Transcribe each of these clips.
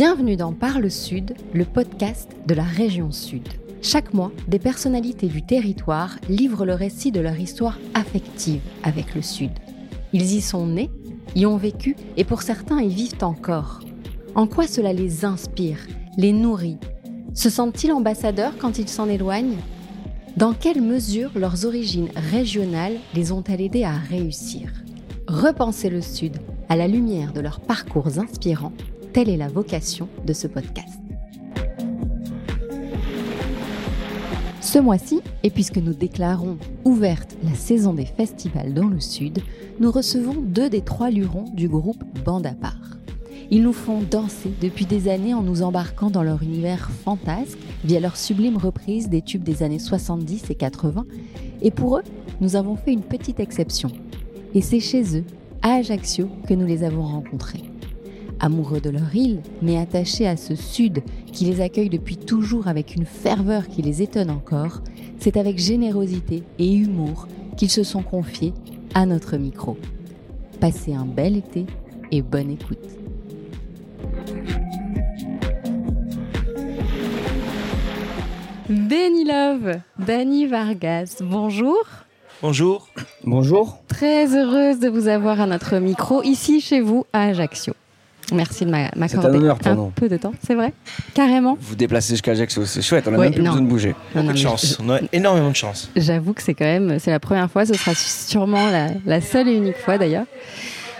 Bienvenue dans Parle Sud, le podcast de la région Sud. Chaque mois, des personnalités du territoire livrent le récit de leur histoire affective avec le Sud. Ils y sont nés, y ont vécu et pour certains y vivent encore. En quoi cela les inspire, les nourrit? Se sentent-ils ambassadeurs quand ils s'en éloignent? Dans quelle mesure leurs origines régionales les ont-elles aidés à réussir? Repenser le Sud à la lumière de leurs parcours inspirants Telle est la vocation de ce podcast. Ce mois-ci, et puisque nous déclarons ouverte la saison des festivals dans le Sud, nous recevons deux des trois lurons du groupe Bande à part. Ils nous font danser depuis des années en nous embarquant dans leur univers fantasque via leur sublime reprise des tubes des années 70 et 80. Et pour eux, nous avons fait une petite exception. Et c'est chez eux, à Ajaccio, que nous les avons rencontrés. Amoureux de leur île, mais attachés à ce sud qui les accueille depuis toujours avec une ferveur qui les étonne encore, c'est avec générosité et humour qu'ils se sont confiés à notre micro. Passez un bel été et bonne écoute. Benny Love, Dani Vargas, bonjour. Bonjour. Bonjour. Très heureuse de vous avoir à notre micro ici chez vous à Ajaccio. Merci de m'accorder un, un peu de temps, c'est vrai Carrément. Vous déplacez jusqu'à Ajaccio, c'est chouette, on a même plus besoin de bouger. Beaucoup de chance, on a énormément de chance. J'avoue que c'est quand même, c'est la première fois, ce sera sûrement la, seule et unique fois d'ailleurs.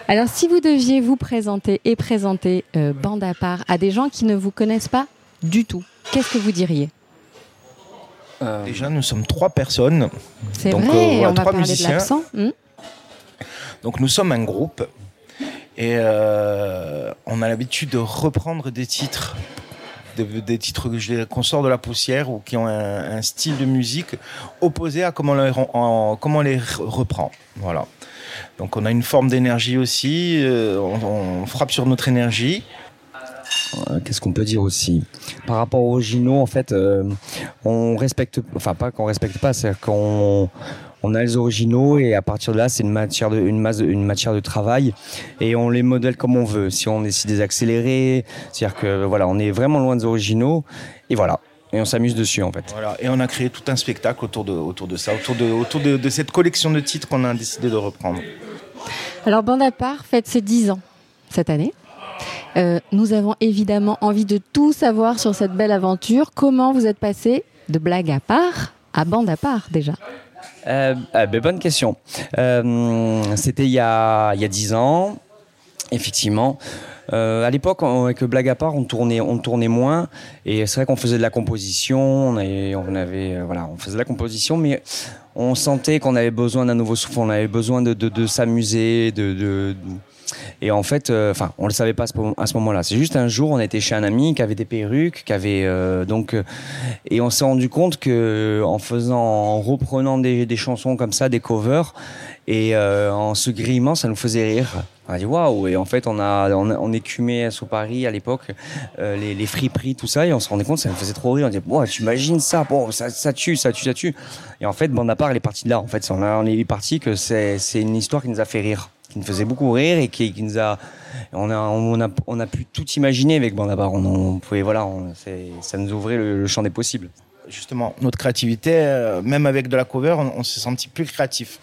Alors si vous deviez vous présenter et présenter euh, Bande à part à des gens qui ne vous connaissent pas du tout, qu'est-ce que vous diriez? Euh... Déjà, nous sommes trois personnes. C'est vrai, euh, on va trois parler musiciens. de hmm Donc nous sommes un groupe et euh, on a l'habitude de reprendre des titres, des, titres qu'on sort de la poussière ou qui ont un, style de musique opposé à comment on les, reprend. Voilà. Donc on a une forme d'énergie aussi, euh, on, frappe sur notre énergie. Euh, qu'est-ce qu'on peut dire aussi? Par rapport aux originaux, en fait, on respecte, enfin pas qu'on respecte pas, c'est qu'on on a les originaux et à partir de là, c'est une matière de, une, masse, une matière de travail et on les modèle comme on veut. Si on décide des accélérés, c'est-à-dire que voilà, on est vraiment loin des originaux et voilà. Et on s'amuse dessus en fait. Voilà, et on a créé tout un spectacle autour de, autour de ça, autour, de, autour de, cette collection de titres qu'on a décidé de reprendre. Alors, Bande à part fête ses 10 ans cette année. Euh, nous avons évidemment envie de tout savoir sur cette belle aventure. Comment vous êtes passé de blague à part à bande à part déjà? Euh, euh, ben, bonne question. Euh, c'était il y a dix ans, effectivement. à l'époque, avec Blague à part, on tournait, on tournait moins, et c'est vrai qu'on faisait de la composition, on avait, avait, voilà, on faisait de la composition, mais on sentait qu'on avait besoin d'un nouveau souffle, on avait besoin de, s'amuser, de, et en fait, euh, enfin, on le savait pas à ce moment-là. C'est juste un jour, on était chez un ami qui avait des perruques, qui avait euh, donc, euh, et on s'est rendu compte que en faisant, en reprenant des, des chansons comme ça, des covers, et en se grimant, ça nous faisait rire. On a dit waouh! Et en fait on a on, on écumait sur Paris à l'époque les, les friperies tout ça et on se rendait compte ça nous faisait trop rire. On dit wow, tu imagines ça bon ça, ça tue ça tue ça tue. Et en fait bon à part elle est partie de là en fait. On, on est parti que c'est une histoire qui nous a fait rire qui nous faisait beaucoup rire et qui, qui nous a on a, on a, on a pu tout imaginer avec Bandabar. On, on pouvait, voilà, on, ça nous ouvrait le, champ des possibles. Justement, notre créativité, euh, même avec de la cover, on, s'est senti plus créatif.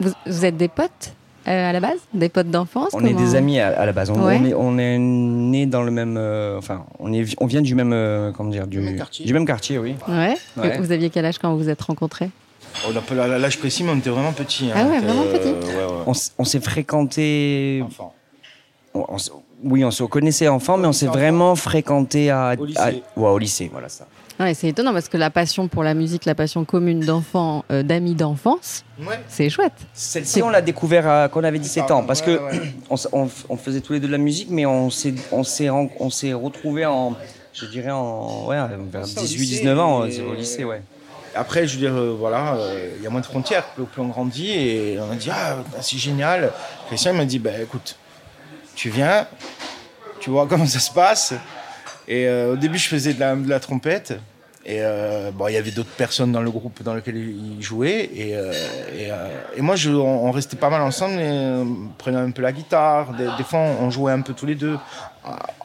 Vous, vous êtes des potes euh, à la base? Des potes d'enfance On est des amis à, la base. On, on, est, on est né dans le même. Euh, enfin, on, est, on vient du même. comment dire du, même quartier. Du même quartier, oui. Ouais. ouais. Vous aviez quel âge quand vous vous êtes rencontrés? On a pas l'âge précis, mais on était vraiment petits. Hein. Ah ouais, vraiment petits. On, s'est fréquenté. Enfant. oui, on se connaissait enfant, mais on s'est vraiment fréquenté à, au lycée. au lycée, voilà ça. Ouais, c'est étonnant parce que la passion pour la musique, la passion commune d'enfants, euh, d'amis d'enfance, c'est chouette. Celle-ci, on l'a découvert quand on avait 17 ans parce que on, faisait tous les deux de la musique, mais on s'est on s'est retrouvés en, je dirais en ouais, vers 18-19 ans au lycée, ouais. Après, je veux dire, euh, voilà, euh, il y a moins de frontières. Plus, on grandit et on a dit, ah, c'est génial. Christian m'a dit, bah, écoute, tu viens, tu vois comment ça se passe. Et euh, au début, je faisais de la, trompette. Et euh, bon, il y avait d'autres personnes dans le groupe dans lequel il jouait. Et, euh, et, euh, et moi, je, on, on restait pas mal ensemble, et, euh, on prenait un peu la guitare. Des, des fois, on jouait un peu tous les deux.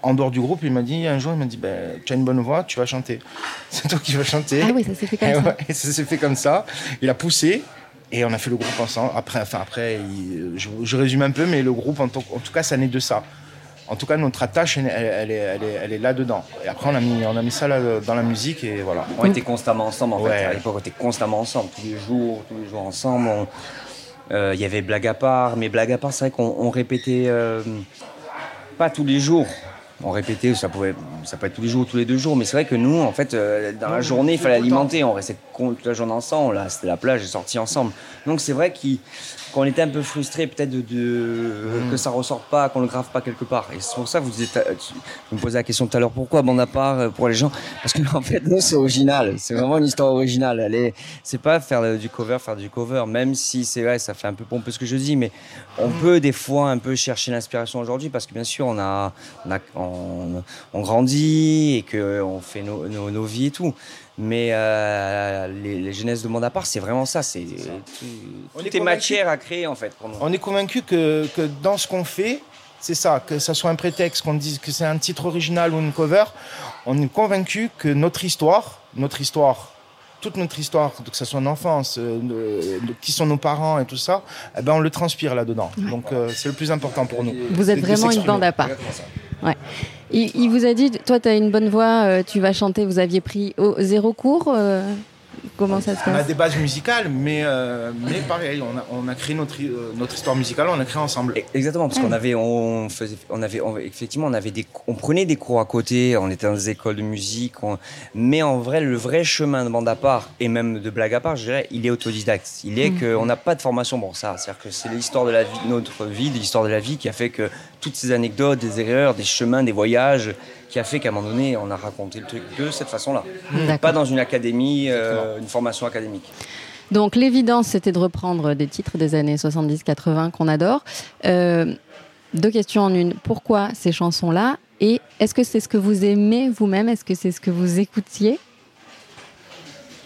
En dehors du groupe, il m'a dit un jour, il m'a dit, ben, tu as une bonne voix, tu vas chanter. C'est toi qui vas chanter. Ah oui, ça s'est fait comme Et ça. ouais, ça s'est fait comme ça. Il a poussé. Et on a fait le groupe ensemble. Après, enfin après, il- je, je résume un peu, mais le groupe, en tout cas, ça naît de ça. En tout cas, notre attache, elle, elle est, elle, est, elle est là-dedans. Et après, on a mis, on a mis ça là, dans la musique et voilà. On était constamment ensemble en Ouais. fait. À l'époque, on était constamment ensemble, tous les jours, tous les jours ensemble. Euh, Il y avait blague à part, mais blague à part, c'est vrai qu'on on répétait euh, pas tous les jours. On répétait, ça pouvait, ça peut être tous les jours, tous les deux jours, mais c'est vrai que nous, en fait, euh, dans la journée, il fallait alimenter. On restait toute la journée ensemble. Là, c'était la plage, et sorti ensemble. Donc c'est vrai qu'il- qu'on était un peu frustré peut-être de, de- que ça ressorte pas, qu'on le grave pas quelque part. Et c'est pour ça que vous, vous me posez la question tout à l'heure pourquoi bande à part euh, pour les gens? Parce que en fait, nous, c'est original. C'est vraiment une histoire originale. Elle est, c'est pas faire du cover, faire du cover. Même si c'est vrai, ça fait un peu pompeux ce que je dis, mais on peut des fois un peu chercher l'inspiration aujourd'hui parce que bien sûr, on a, on, a, on, on grandit et que on fait nos, nos, nos vies et tout. Mais euh, les, les jeunesses de monde à part, c'est vraiment ça. C'est tout, On tout est matière à créer en fait pour nous. On est convaincu que, que dans ce qu'on fait, c'est ça, que ça soit un prétexte, qu'on dise que c'est un titre original ou une cover, on est convaincu que notre histoire, notre histoire, toute notre histoire, que ce soit en enfance, euh, de- de- qui sont nos parents et tout ça, eh ben on le transpire là-dedans. Donc euh, c'est le plus important pour nous. Vous êtes vraiment une bande à part. Il, vous a dit, toi, tu as une bonne voix, euh, tu vas chanter. Vous aviez pris au zéro cours euh, Comment ça se On a des bases musicales, mais, euh, mais pareil, on a, on a créé notre, euh, notre histoire musicale, on l'a créée ensemble. Exactement, parce qu'on Ah. avait, on faisait, on avait, on- effectivement, on avait des, on prenait des cours à côté, on était dans des écoles de musique, on- mais en vrai, le vrai chemin de bande à part et même de blague à part, je dirais, il est autodidacte. Il est qu'on n'a pas de formation pour ça. C'est-à-dire que c'est l'histoire de la vie, notre vie, l'histoire de la vie qui a fait que toutes ces anecdotes, des erreurs, des chemins, des voyages, qui a fait qu'à un moment donné, on a raconté le truc de cette façon-là. Pas dans une académie, euh, une formation académique. Donc l'évidence, c'était de reprendre des titres des années 70-80 qu'on adore. Euh, deux questions en une. Pourquoi ces chansons-là? Et est-ce que c'est ce que vous aimez vous-même? Est-ce que c'est ce que vous écoutiez?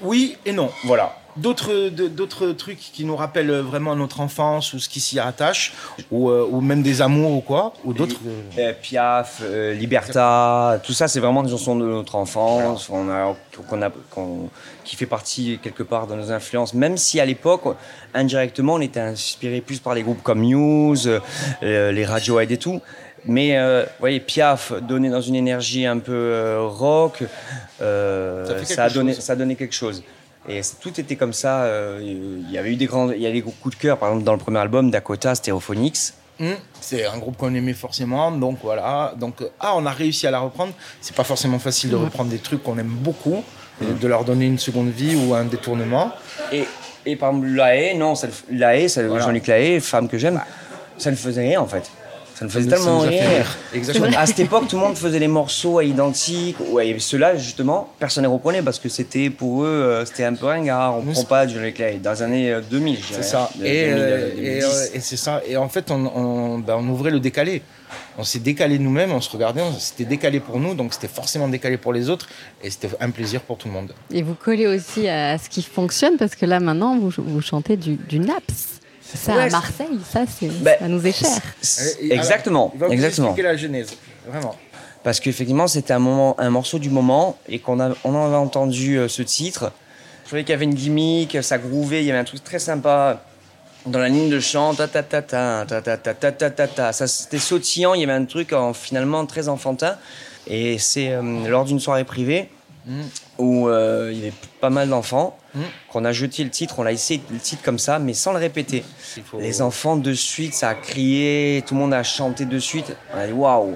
Oui et non, voilà. D'autres, d'autres trucs qui nous rappellent vraiment notre enfance ou ce qui s'y rattache, ou, euh, ou même des amours ou quoi, ou d'autres. euh, Piaf, euh, Liberta, tout ça, c'est vraiment des chansons de notre enfance, qu'on a, qu'on a, qu'on- qui fait partie quelque part de nos influences. Même si à l'époque, indirectement, on était inspiré plus par les groupes comme Muse, euh, les Radiohead et tout. Mais euh, vous voyez, Piaf donné dans une énergie un peu euh, rock, euh, Ça a donné, chose. ça a donné quelque chose. Et tout était comme ça. euh, Il y avait eu des grands, il y a des coups de cœur. Par exemple, dans le premier album, Dakota, Stereophonics. hum, c'est un groupe qu'on aimait forcément, donc voilà. Donc, euh, ah, on a réussi à la reprendre. C'est pas forcément facile de reprendre des trucs qu'on aime beaucoup, et de leur donner une seconde vie ou un détournement. Et, et par exemple, La Haye, non, ça La Haye, Voilà. Jean-Luc La Haye, femme que j'aime, ça ne faisait rien en fait. Ça ne faisait Ça tellement rire. Exactement. À cette époque, tout le monde faisait les morceaux à identiques. Ouais, et ceux-là, justement, personne ne les reprenait parce que c'était pour eux, euh, c'était un peu ringard. On ne prend pas La Haye. Dans les années euh, 2000, je dirais, C'est ça. de- Et, 2000, euh, 2010. et, euh, et c'est ça. Et en fait, on, on, ben, on ouvrait le décalé. On s'est décalé nous-mêmes, on se regardait, c'était décalé pour nous, donc c'était forcément décalé pour les autres, et c'était un plaisir pour tout le monde. Et vous collez aussi à ce qui fonctionne parce que là maintenant vous, vous chantez du, du naps. Ça Ouais, à Marseille, ça, c'est, Ben, ça nous est cher. Et- et alors, Exactement, il va exactement. expliquer la genèse, vraiment. Parce qu'effectivement, c'était un, moment, un morceau du moment et qu'on a, on en avait entendu euh, ce titre. Je trouvais qu'il y avait une gimmick, ça grouvait, il y avait un truc très sympa dans la ligne de chant. Ta ta ta ta ta ta ta ta ta ta ta. Ça c'était sautillant, il y avait un truc en, finalement très enfantin. Et c'est euh, lors d'une soirée privée Mm. Où euh, il y avait pas mal d'enfants Mm. qu'on a jeté le titre, on l'a essayé le titre comme ça, mais sans le répéter. Faut- Les enfants de suite, ça a crié, tout le monde a chanté de suite. On a dit waouh.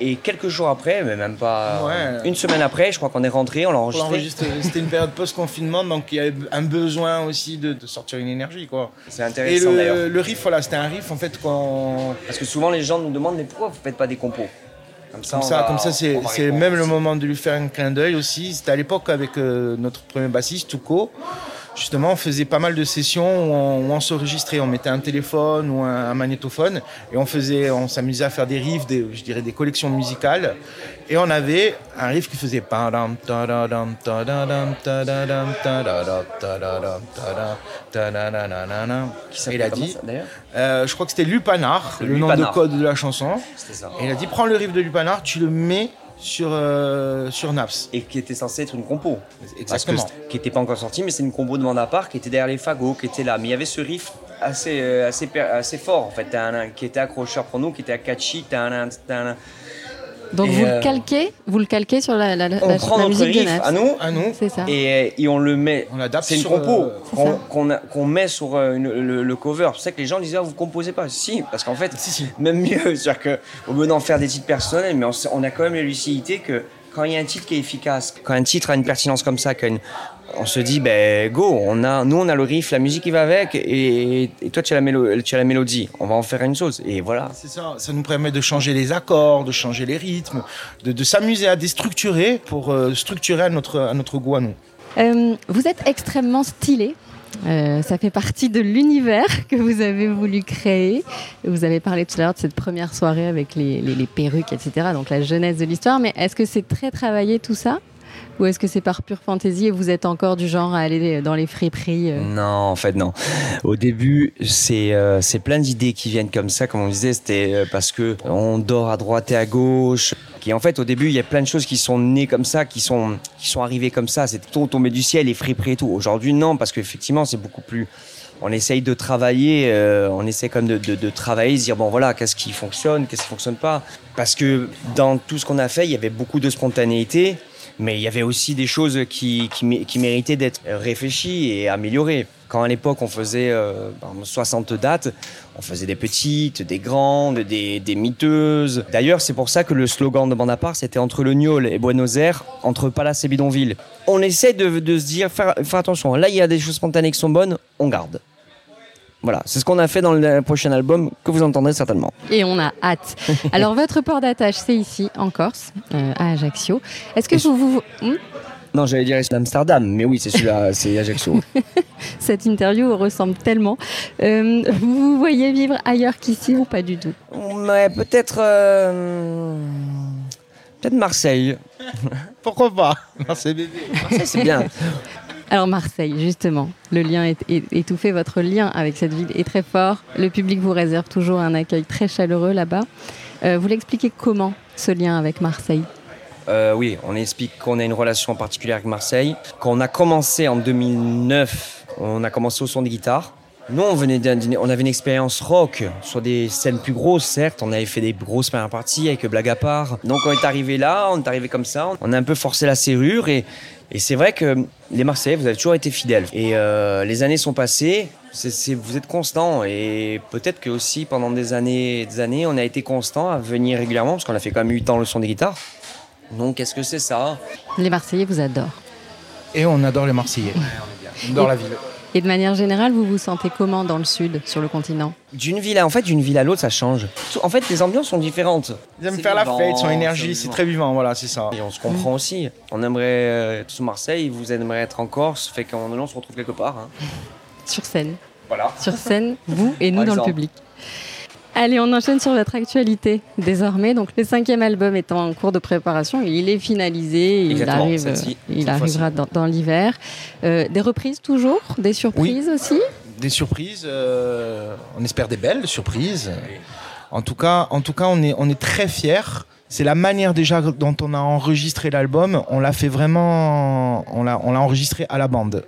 Et quelques jours après, mais même pas Ouais. une semaine après, je crois qu'on est rentré, on l'a enregistré. C'était une période post-confinement, donc il y avait un besoin aussi de, de sortir une énergie, quoi. C'est Et intéressant d'ailleurs. le, le riff, voilà, c'était un riff en fait. Parce que souvent les gens nous demandent mais pourquoi vous faites pas des compos? Comme ça, Comme ça, va- comme ça, c'est même le moment de lui faire un clin d'œil aussi. C'était à l'époque avec euh, notre premier bassiste, Touko. Justement, on faisait pas mal de sessions où on, on s'enregistrait. On mettait un téléphone ou un, un, magnétophone et on faisait, on s'amusait à faire des riffs, des, je dirais des collections musicales. Et on avait un riff qui faisait. Qui il a dit, euh, je crois que c'était Lupanar, le, nom de code de la chanson. Et il a dit prends le riff de Lupanar, tu le mets sur, euh, sur Naps. Et qui était censé être une compo. Exactement. Qui n'était pas encore sorti, mais c'est une combo de bande à part qui était derrière les fagots, qui était là. Mais il y avait ce riff assez, euh, assez, assez fort, en fait, qui était accrocheur pour nous, qui était catchy. Donc Et, vous euh, le calquez, vous le calquez sur la, la, la- On la prend notre musique de riff Naps. à nous, À nous, C'est ça. et, et on le met. on l'adapte C'est une sur, compo euh, C'est qu'on a- met sur euh, une- le, le cover. C'est ça que les gens disaient ah, vous composez pas. Si, parce qu'en fait, Si, si. même mieux. C'est-à-dire qu'au lieu d'en faire des titres personnels, mais on, a quand même la lucidité que quand il y a un titre qui est efficace, quand un titre a une pertinence comme ça, quand on se dit ben go, on a, nous on a le riff, la musique qui va avec, et, et toi tu as, la mélo- tu as la mélodie. On va en faire une chose. Et voilà. C'est ça, ça nous permet de changer les accords, de changer les rythmes, de, de s'amuser à déstructurer pour euh, structurer à notre, à notre goût à nous. Euh, vous êtes extrêmement stylé. Euh, ça fait partie de l'univers que vous avez voulu créer. Vous avez parlé tout à l'heure de cette première soirée avec les, les- les perruques, etc. Donc la jeunesse de l'histoire. Mais est-ce que c'est très travaillé tout ça? Ou est-ce que c'est par pure fantaisie et vous êtes encore du genre à aller dans les friperies euh Non, en fait, non. Au début, c'est euh, plein d'idées qui viennent comme ça, comme on disait, c'était euh, parce que on dort à droite et à gauche. Qui en fait, au début, il y a plein de choses qui sont nées comme ça, qui sont qui sont arrivées comme ça. C'est tout tombé du ciel, les friperies et tout. Aujourd'hui, non, parce qu'effectivement, c'est beaucoup plus. On essaye de travailler, euh, on essaie comme de, de, de travailler, se dire bon voilà, qu'est-ce qui fonctionne, qu'est-ce qui fonctionne pas. Parce que dans tout ce qu'on a fait, il y avait beaucoup de spontanéité, mais il y avait aussi des choses qui, qui, mé- qui méritaient d'être réfléchies et améliorées. Quand à l'époque on faisait euh, par exemple, 60 dates, on faisait des petites, des grandes, des, des miteuses. D'ailleurs, c'est pour ça que le slogan de part, c'était entre le Niol et Buenos Aires, entre Palace et Bidonville. On essaie de, de se dire, faire, faire attention, là il y a des choses spontanées qui sont bonnes, on garde. Voilà, c'est ce qu'on a fait dans le prochain album que vous entendrez certainement. Et on a hâte. Alors votre port d'attache, c'est ici, en Corse, euh, à Ajaccio. Est-ce que Et vous, vous- Hmm Non, j'allais dire Amsterdam, mais oui, c'est celui-là, c'est Ajaccio. cette interview ressemble tellement Euh, Vous vous voyez vivre ailleurs qu'ici ou pas du tout? Mais peut-être. euh, Peut-être Marseille. Pourquoi pas? C'est bébé. Marseille, c'est bien. Alors Marseille, justement, le lien est, est- étouffé, votre lien avec cette ville est très fort. Le public vous réserve toujours un accueil très chaleureux là-bas. Euh, vous l'expliquez comment ce lien avec Marseille? Euh, oui, on explique qu'on a une relation particulière avec Marseille. Quand on a commencé en 2009, on a commencé au son de guitare. Nous, on, venait d'un dîner- on avait une expérience rock sur des scènes plus grosses, certes. On avait fait des grosses premières parties avec Blague à part. Donc, on est arrivé là, on est arrivé comme ça. On a un peu forcé la serrure et, et c'est vrai que les Marseillais, vous avez toujours été fidèles. Et euh, les années sont passées, vous êtes constant et peut-être que aussi pendant des années, des années, on a été constant à venir régulièrement parce qu'on a fait quand même 8 ans le son des guitares. Donc, qu'est-ce que c'est ça? Les Marseillais vous adorent. Et on adore les Marseillais. On adore la ville. Et de manière générale, vous vous sentez comment dans le sud, sur le continent? D'une ville à, en fait, d'une ville à l'autre, ça change. En fait, les ambiances sont différentes. Ils aiment faire la fête, son énergie, c'est très vivant, voilà, c'est ça. Et on se comprend aussi. On aimerait euh, être sur Marseille, vous aimeriez être en Corse, fait moment donné, on se retrouve quelque part. hein. Sur scène. Voilà. Sur scène, vous et nous dans le public. Allez, on enchaîne sur votre actualité désormais. Donc, le cinquième album est en cours de préparation. Il est finalisé. Il, arrive, celle-ci, il arrivera dans, dans l'hiver. Euh, des reprises toujours? Des surprises aussi? Des surprises, euh, on espère des belles surprises. En tout cas, en tout cas on, est, on est très fiers. C'est la manière déjà dont on a enregistré l'album. On l'a fait vraiment, on l'a, on l'a enregistré à la bande.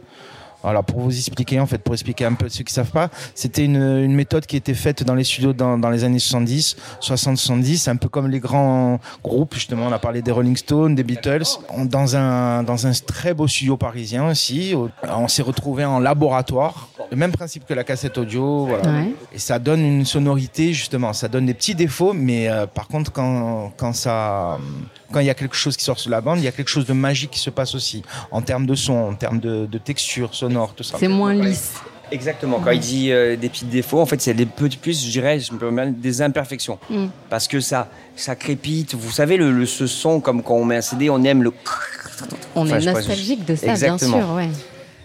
Voilà, pour vous expliquer, en fait, pour expliquer un peu ceux qui savent pas, c'était une, une méthode qui était faite dans les studios dans, dans les années 70, 60-70, un peu comme les grands groupes, justement, on a parlé des Rolling Stones, des Beatles, dans un, dans un très beau studio parisien aussi. Au- On s'est retrouvé en laboratoire, le même principe que la cassette audio, voilà. Ouais. Et ça donne une sonorité, justement, ça donne des petits défauts, mais euh, par contre, quand, quand ça, quand il y a quelque chose qui sort sur la bande, il y a quelque chose de magique qui se passe aussi, en termes de son, en termes de, de texture sonore, tout ça. C'est moins lisse. Exactement. Quand il dit euh, des petits défauts, en fait, c'est des petits plus, je dirais, je me permets, des imperfections. Mm. Parce que ça, ça crépite. Vous savez, le, le- ce son, comme quand on met un CD, on aime le. On Enfin, est nostalgique de ça, Exactement. bien sûr. Ouais.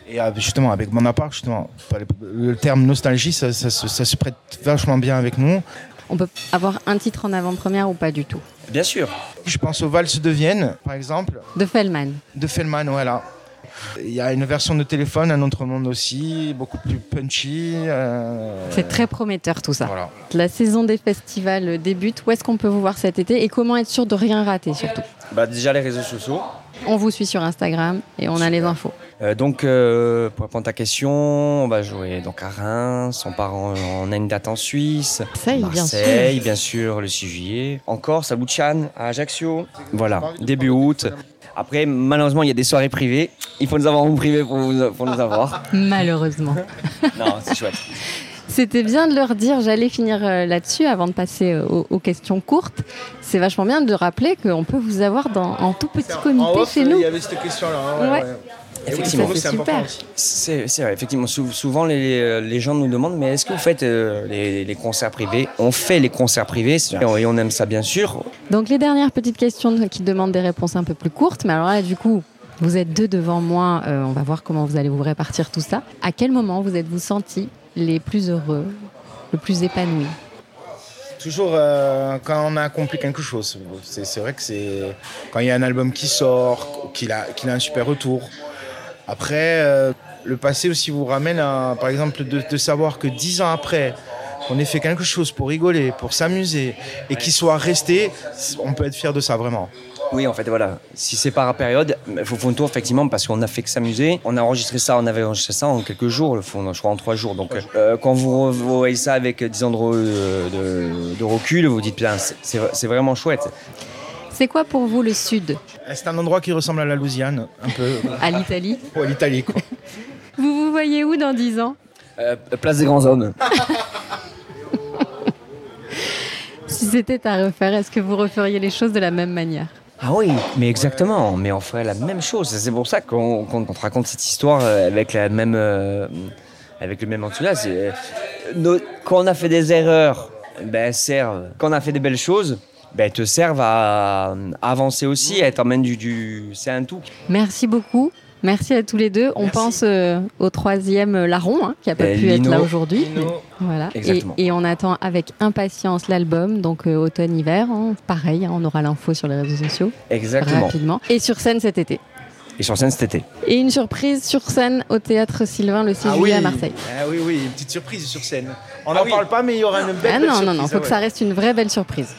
Et euh, justement, avec mon appart, justement, le terme nostalgie, ça, ça se prête vachement bien avec nous. On peut avoir un titre en avant-première ou pas du tout? Bien sûr. Je pense aux valses de Vienne, par exemple. De Fellman. De Fellman, voilà. Il y a une version de téléphone, un autre monde aussi, beaucoup plus punchy. Euh, C'est très prometteur tout ça. La saison des festivals débute. Où est-ce qu'on peut vous voir cet été et comment être sûr de rien rater surtout bah, Déjà les réseaux sociaux. On vous suit sur Instagram et on a les infos. Euh, donc, euh, pour répondre à ta question, on va jouer donc à Reims, on part en, on a une date en Suisse, Marseille, Marseille bien, sûr. bien sûr, le 6 juillet, encore à Boutchan, à Ajaccio, voilà, début août. Après, malheureusement, il y a des soirées privées. Il faut nous avoir en privé pour, pour nous avoir. Malheureusement. non, c'est chouette. C'était bien de leur dire, j'allais finir euh, là-dessus avant de passer euh, aux, questions courtes. C'est vachement bien de rappeler qu'on peut vous avoir dans, en tout petit comité chez nous. Il y avait cette question-là. Ouais. Effectivement, c'est super. C'est vrai, effectivement. Souvent, les, les, gens nous demandent mais est-ce que vous faites euh, les, les, concerts privés On fait les concerts privés et on aime ça, bien sûr. Donc, les dernières petites questions qui demandent des réponses un peu plus courtes. Mais alors là, du coup, vous êtes deux devant moi. on va voir comment vous allez vous répartir tout ça. À quel moment vous êtes-vous senti les plus heureux, le plus épanouis Toujours euh, quand on a accompli quelque chose. C'est vrai que c'est quand il y a un album qui sort, qu'il a, qu'il a un super retour. Après, euh, le passé aussi vous ramène à, par exemple, de, de savoir que dix ans après, on ait fait quelque chose pour rigoler, pour s'amuser, et qu'il soit resté, on peut être fier de ça vraiment. Oui, en fait, voilà. Si c'est par période, il faut faire un tour, effectivement, parce qu'on a fait que s'amuser. On a enregistré ça, on avait enregistré ça en quelques jours, je crois en trois jours. Donc, euh, quand vous voyez ça avec 10 ans de, de, recul, vous dites, c'est vraiment chouette. C'est quoi pour vous le Sud C'est un endroit qui ressemble à la Louisiane, un peu. à l'Italie Oui, à l'Italie, quoi. vous vous voyez où dans 10 ans euh, Place des Grands Hommes. si c'était à refaire, est-ce que vous referiez les choses de la même manière ah oui, mais exactement, mais on ferait la même chose. C'est pour ça qu'on te raconte cette histoire euh, avec la même, euh, avec le même enthousiasme. Quand on a fait des erreurs, ben servent. Quand on a fait des belles choses, ben te servent à, avancer aussi, à t'emmène du, du c'est un tout. Merci beaucoup. Merci à tous les deux. On pense euh, au troisième euh, larron hein, qui n'a pas euh, pu être là aujourd'hui. Voilà. Et, on attend avec impatience l'album, donc automne-hiver. Hein. pareil, hein, on aura l'info sur les réseaux sociaux. Exactement. Rapidement. Et sur scène cet été. Et sur scène cet été. Et une surprise sur scène au théâtre Sylvain le 6 ah juillet à Marseille. Ah oui, oui, une petite surprise sur scène. On n'en ah parle pas, mais il y aura une belle, ah non, surprise. Non, non, il faut que ça reste une vraie belle surprise.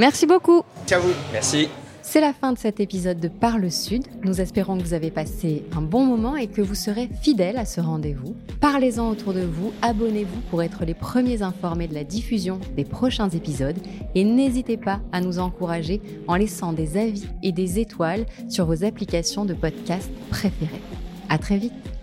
Merci beaucoup. Ciao. Merci. C'est la fin de cet épisode de Parle Sud. Nous espérons que vous avez passé un bon moment et que vous serez fidèles à ce rendez-vous. Parlez-en autour de vous, abonnez-vous pour être les premiers informés de la diffusion des prochains épisodes et n'hésitez pas à nous encourager en laissant des avis et des étoiles sur vos applications de podcast préférées. À très vite!